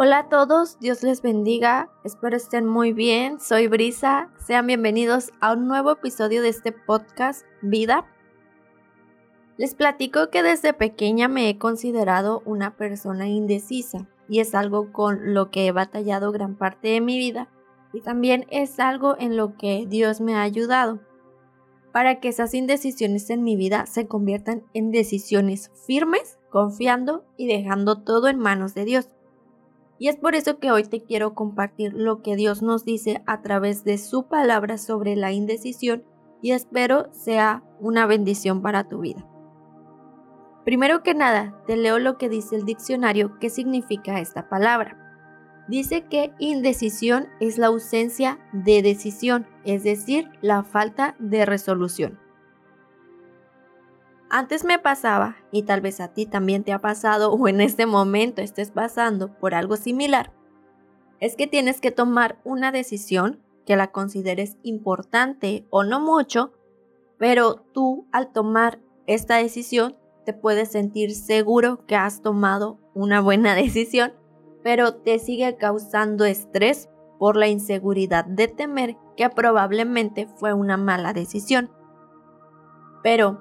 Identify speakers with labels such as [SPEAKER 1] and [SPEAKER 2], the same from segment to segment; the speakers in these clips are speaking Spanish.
[SPEAKER 1] Hola a todos, Dios les bendiga, espero estén muy bien, soy Brisa, sean bienvenidos a un nuevo episodio de este podcast Vida. Les platico que desde pequeña me he considerado una persona indecisa y es algo con lo que he batallado gran parte de mi vida y también es algo en lo que Dios me ha ayudado para que esas indecisiones en mi vida se conviertan en decisiones firmes, confiando y dejando todo en manos de Dios. Y es por eso que hoy te quiero compartir lo que Dios nos dice a través de su palabra sobre la indecisión y espero sea una bendición para tu vida. Primero que nada, te leo lo que dice el diccionario, qué significa esta palabra. Dice que indecisión es la ausencia de decisión, es decir, la falta de resolución. Antes me pasaba, y tal vez a ti también te ha pasado o en este momento estés pasando por algo similar, es que tienes que tomar una decisión que la consideres importante o no mucho, pero tú al tomar esta decisión te puedes sentir seguro que has tomado una buena decisión, pero te sigue causando estrés por la inseguridad de temer que probablemente fue una mala decisión. Pero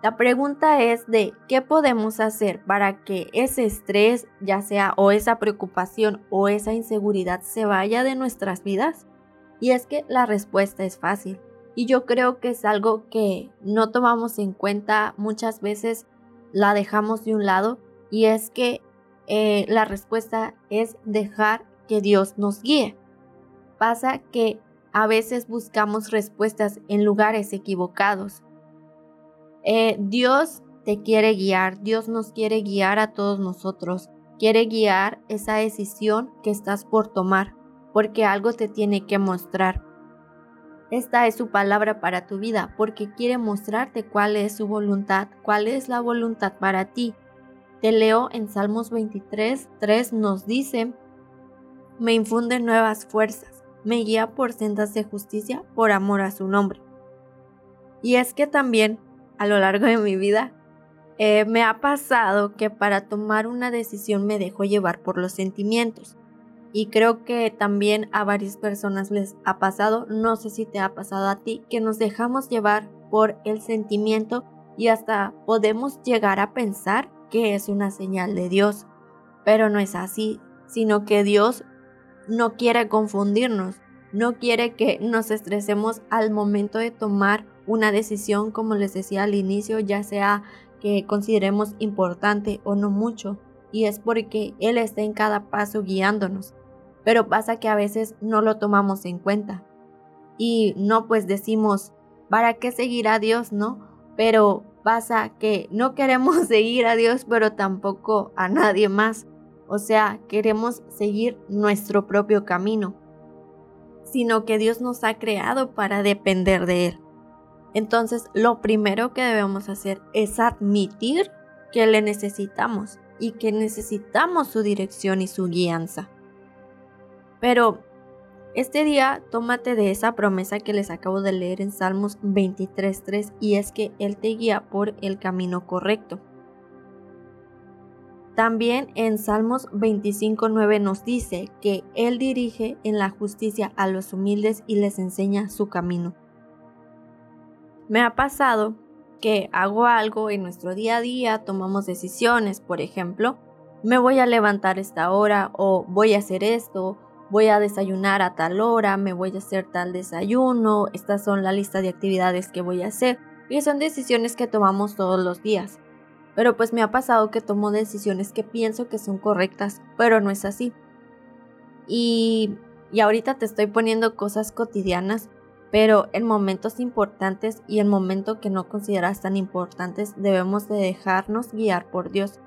[SPEAKER 1] la pregunta es de qué podemos hacer para que ese estrés, ya sea o esa preocupación o esa inseguridad se vaya de nuestras vidas. Y es que la respuesta es fácil. Y yo creo que es algo que no tomamos en cuenta muchas veces, la dejamos de un lado. Y es que eh, la respuesta es dejar que Dios nos guíe. Pasa que a veces buscamos respuestas en lugares equivocados eh, Dios te quiere guiar, Dios nos quiere guiar a todos nosotros, quiere guiar esa decisión que estás por tomar, porque algo te tiene que mostrar. Esta es su palabra para tu vida, porque quiere mostrarte cuál es su voluntad, cuál es la voluntad para ti. Te leo en Salmos 23, 3 nos dice, me infunde nuevas fuerzas, me guía por sendas de justicia por amor a su nombre. Y es que también a lo largo de mi vida, eh, me ha pasado que para tomar una decisión me dejo llevar por los sentimientos. Y creo que también a varias personas les ha pasado, no sé si te ha pasado a ti, que nos dejamos llevar por el sentimiento y hasta podemos llegar a pensar que es una señal de Dios. Pero no es así, sino que Dios no quiere confundirnos, no quiere que nos estresemos al momento de tomar una decisión, como les decía al inicio, ya sea que consideremos importante o no mucho, y es porque Él está en cada paso guiándonos. Pero pasa que a veces no lo tomamos en cuenta. Y no pues decimos, ¿para qué seguir a Dios, no? Pero pasa que no queremos seguir a Dios, pero tampoco a nadie más. O sea, queremos seguir nuestro propio camino, sino que Dios nos ha creado para depender de Él. Entonces, lo primero que debemos hacer es admitir que le necesitamos y que necesitamos su dirección y su guianza. Pero este día tómate de esa promesa que les acabo de leer en Salmos 23.3 y es que Él te guía por el camino correcto. También en Salmos 25.9 nos dice que Él dirige en la justicia a los humildes y les enseña su camino. Me ha pasado que hago algo en nuestro día a día, tomamos decisiones, por ejemplo, me voy a levantar esta hora o voy a hacer esto, voy a desayunar a tal hora, me voy a hacer tal desayuno, estas son la lista de actividades que voy a hacer y son decisiones que tomamos todos los días. Pero pues me ha pasado que tomo decisiones que pienso que son correctas, pero no es así. Y, y ahorita te estoy poniendo cosas cotidianas pero en momentos importantes y en momentos que no consideras tan importantes debemos de dejarnos guiar por Dios,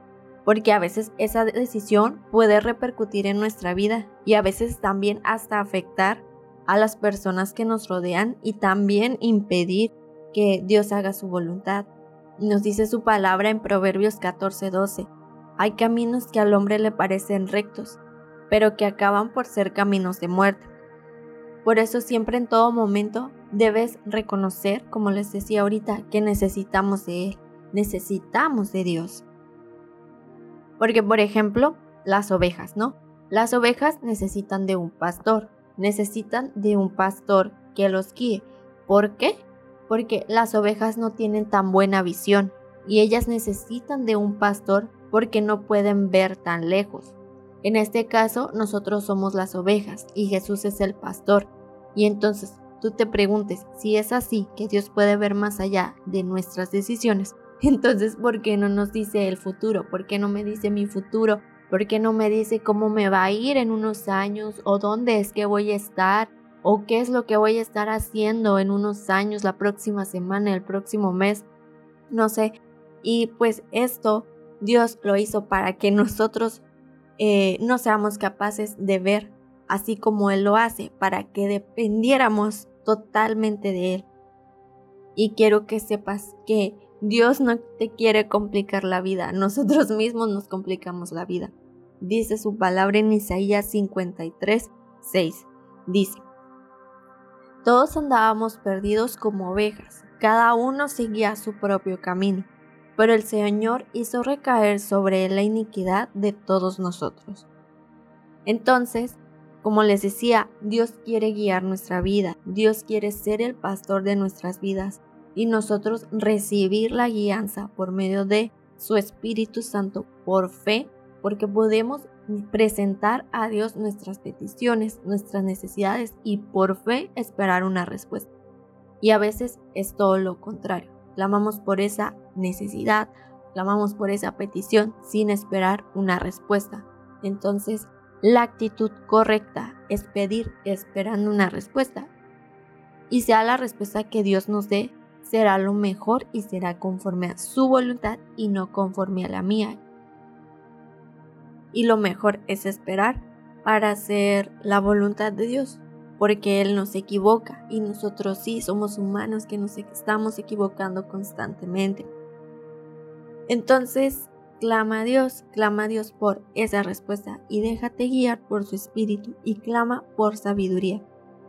[SPEAKER 1] porque a veces esa decisión puede repercutir en nuestra vida y a veces también hasta afectar a las personas que nos rodean y también impedir que Dios haga su voluntad. Nos dice su palabra en Proverbios 14:12, hay caminos que al hombre le parecen rectos, pero que acaban por ser caminos de muerte. Por eso siempre en todo momento debes reconocer, como les decía ahorita, que necesitamos de Él, necesitamos de Dios. Porque, por ejemplo, las ovejas, ¿no? Las ovejas necesitan de un pastor, necesitan de un pastor que los guíe. ¿Por qué? Porque las ovejas no tienen tan buena visión y ellas necesitan de un pastor porque no pueden ver tan lejos. En este caso, nosotros somos las ovejas y Jesús es el pastor. Y entonces tú te preguntes si es así que Dios puede ver más allá de nuestras decisiones. Entonces, ¿por qué no nos dice el futuro? ¿Por qué no me dice mi futuro? ¿Por qué no me dice cómo me va a ir en unos años? ¿O dónde es que voy a estar? ¿O qué es lo que voy a estar haciendo en unos años, la próxima semana, el próximo mes? No sé. Y pues esto Dios lo hizo para que nosotros eh, no seamos capaces de ver así como Él lo hace, para que dependiéramos totalmente de Él. Y quiero que sepas que Dios no te quiere complicar la vida, nosotros mismos nos complicamos la vida. Dice su palabra en Isaías 53, 6. Dice, Todos andábamos perdidos como ovejas, cada uno seguía su propio camino pero el Señor hizo recaer sobre él la iniquidad de todos nosotros. Entonces, como les decía, Dios quiere guiar nuestra vida, Dios quiere ser el pastor de nuestras vidas y nosotros recibir la guianza por medio de su Espíritu Santo por fe, porque podemos presentar a Dios nuestras peticiones, nuestras necesidades y por fe esperar una respuesta. Y a veces es todo lo contrario. Clamamos por esa necesidad, clamamos por esa petición sin esperar una respuesta. Entonces, la actitud correcta es pedir esperando una respuesta. Y sea la respuesta que Dios nos dé, será lo mejor y será conforme a su voluntad y no conforme a la mía. Y lo mejor es esperar para hacer la voluntad de Dios porque Él nos equivoca y nosotros sí somos humanos que nos estamos equivocando constantemente. Entonces, clama a Dios, clama a Dios por esa respuesta y déjate guiar por su espíritu y clama por sabiduría.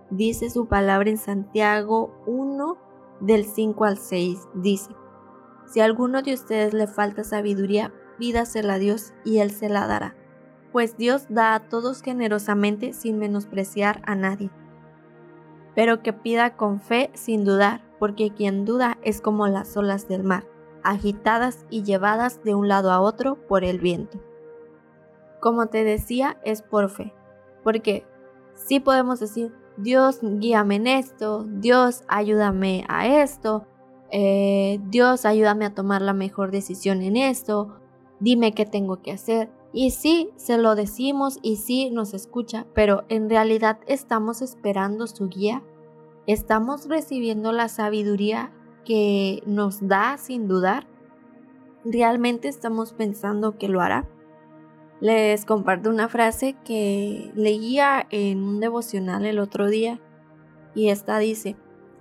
[SPEAKER 1] Dice su palabra en Santiago 1 del 5 al 6. Dice, si a alguno de ustedes le falta sabiduría, pídasela a Dios y Él se la dará, pues Dios da a todos generosamente sin menospreciar a nadie pero que pida con fe sin dudar, porque quien duda es como las olas del mar, agitadas y llevadas de un lado a otro por el viento. Como te decía, es por fe, porque sí podemos decir, Dios guíame en esto, Dios ayúdame a esto, eh, Dios ayúdame a tomar la mejor decisión en esto, dime qué tengo que hacer. Y sí, se lo decimos y sí nos escucha, pero en realidad estamos esperando su guía. ¿Estamos recibiendo la sabiduría que nos da sin dudar? ¿Realmente estamos pensando que lo hará? Les comparto una frase que leía en un devocional el otro día y esta dice,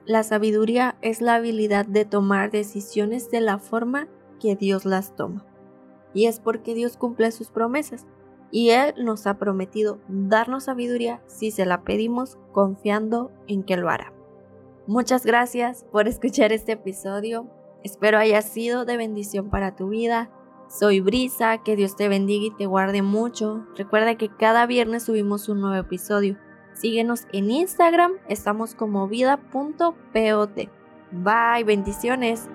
[SPEAKER 1] la sabiduría es la habilidad de tomar decisiones de la forma que Dios las toma y es porque Dios cumple sus promesas. Y Él nos ha prometido darnos sabiduría si se la pedimos confiando en que lo hará. Muchas gracias por escuchar este episodio. Espero haya sido de bendición para tu vida. Soy Brisa, que Dios te bendiga y te guarde mucho. Recuerda que cada viernes subimos un nuevo episodio. Síguenos en Instagram, estamos como vida.pot. Bye, bendiciones.